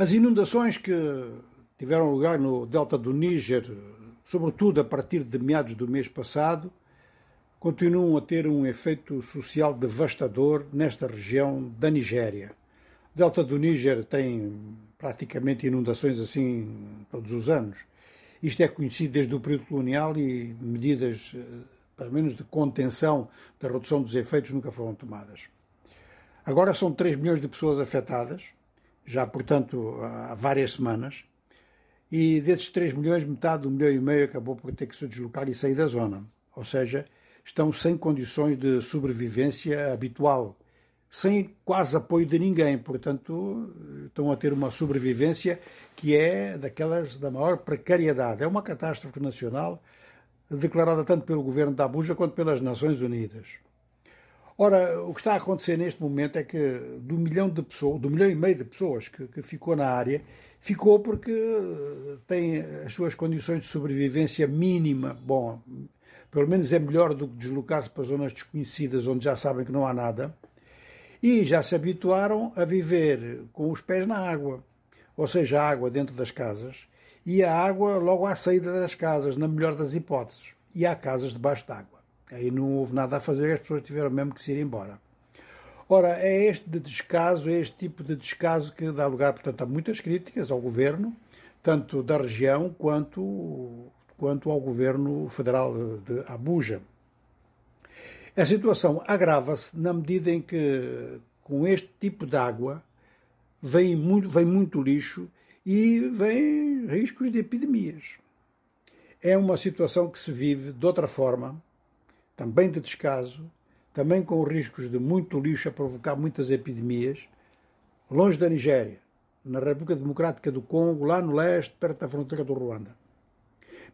As inundações que tiveram lugar no delta do Níger, sobretudo a partir de meados do mês passado, continuam a ter um efeito social devastador nesta região da Nigéria. O delta do Níger tem praticamente inundações assim todos os anos. Isto é conhecido desde o período colonial e medidas, eh, pelo menos de contenção da redução dos efeitos, nunca foram tomadas. Agora são 3 milhões de pessoas afetadas, já portanto há várias semanas, e desses 3 milhões, metade, um milhão e meio acabou por ter que se deslocar e sair da zona. Ou seja, estão sem condições de sobrevivência habitual, sem quase apoio de ninguém, portanto, estão a ter uma sobrevivência que é daquelas da maior precariedade. É uma catástrofe nacional declarada tanto pelo governo da Abuja quanto pelas Nações Unidas. Ora, o que está a acontecer neste momento é que do milhão de pessoas, do milhão e meio de pessoas que, que ficou na área, ficou porque tem as suas condições de sobrevivência mínima. Bom, pelo menos é melhor do que deslocar-se para zonas desconhecidas onde já sabem que não há nada. E já se habituaram a viver com os pés na água, ou seja, a água dentro das casas e a água logo à saída das casas, na melhor das hipóteses. E há casas debaixo d'água. Aí não houve nada a fazer, as pessoas tiveram mesmo que se ir embora. Ora, é este de descaso, é este tipo de descaso que dá lugar, portanto, a muitas críticas ao governo, tanto da região quanto, quanto ao governo federal de Abuja. A situação agrava-se na medida em que, com este tipo de água, vem muito, vem muito lixo e vem riscos de epidemias. É uma situação que se vive de outra forma também de descaso, também com riscos de muito lixo a provocar muitas epidemias, longe da Nigéria, na República Democrática do Congo, lá no leste, perto da fronteira do Ruanda.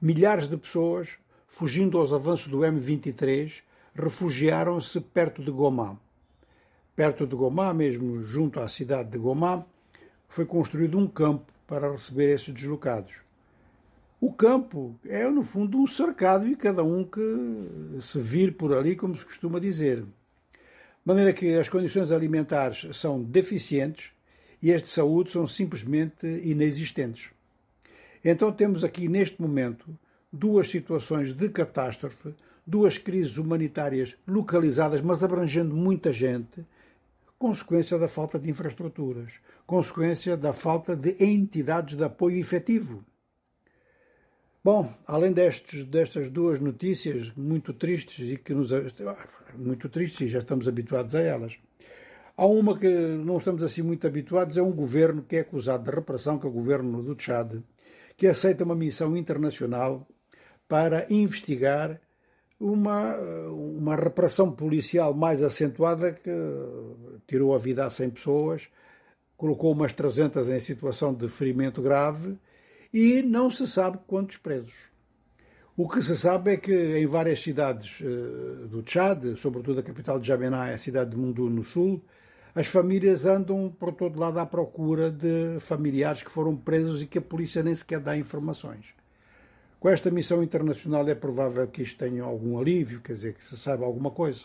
Milhares de pessoas, fugindo aos avanços do M23, refugiaram-se perto de Goma. Perto de Goma, mesmo junto à cidade de Goma, foi construído um campo para receber esses deslocados. O campo é, no fundo, um cercado e cada um que se vir por ali, como se costuma dizer. De maneira que as condições alimentares são deficientes e as de saúde são simplesmente inexistentes. Então temos aqui, neste momento, duas situações de catástrofe, duas crises humanitárias localizadas, mas abrangendo muita gente, consequência da falta de infraestruturas, consequência da falta de entidades de apoio efetivo. Bom, além destes, destas duas notícias muito tristes e que nos muito tristes e já estamos habituados a elas, há uma que não estamos assim muito habituados, é um governo que é acusado de repressão, que é o governo do Tchad, que aceita uma missão internacional para investigar uma, uma repressão policial mais acentuada que tirou a vida a 100 pessoas, colocou umas 300 em situação de ferimento grave e não se sabe quantos presos. O que se sabe é que em várias cidades uh, do Tchad, sobretudo a capital de Jamená, a cidade de Mundu, no sul, as famílias andam por todo lado à procura de familiares que foram presos e que a polícia nem sequer dá informações. Com esta missão internacional é provável que isto tenha algum alívio, quer dizer, que se saiba alguma coisa.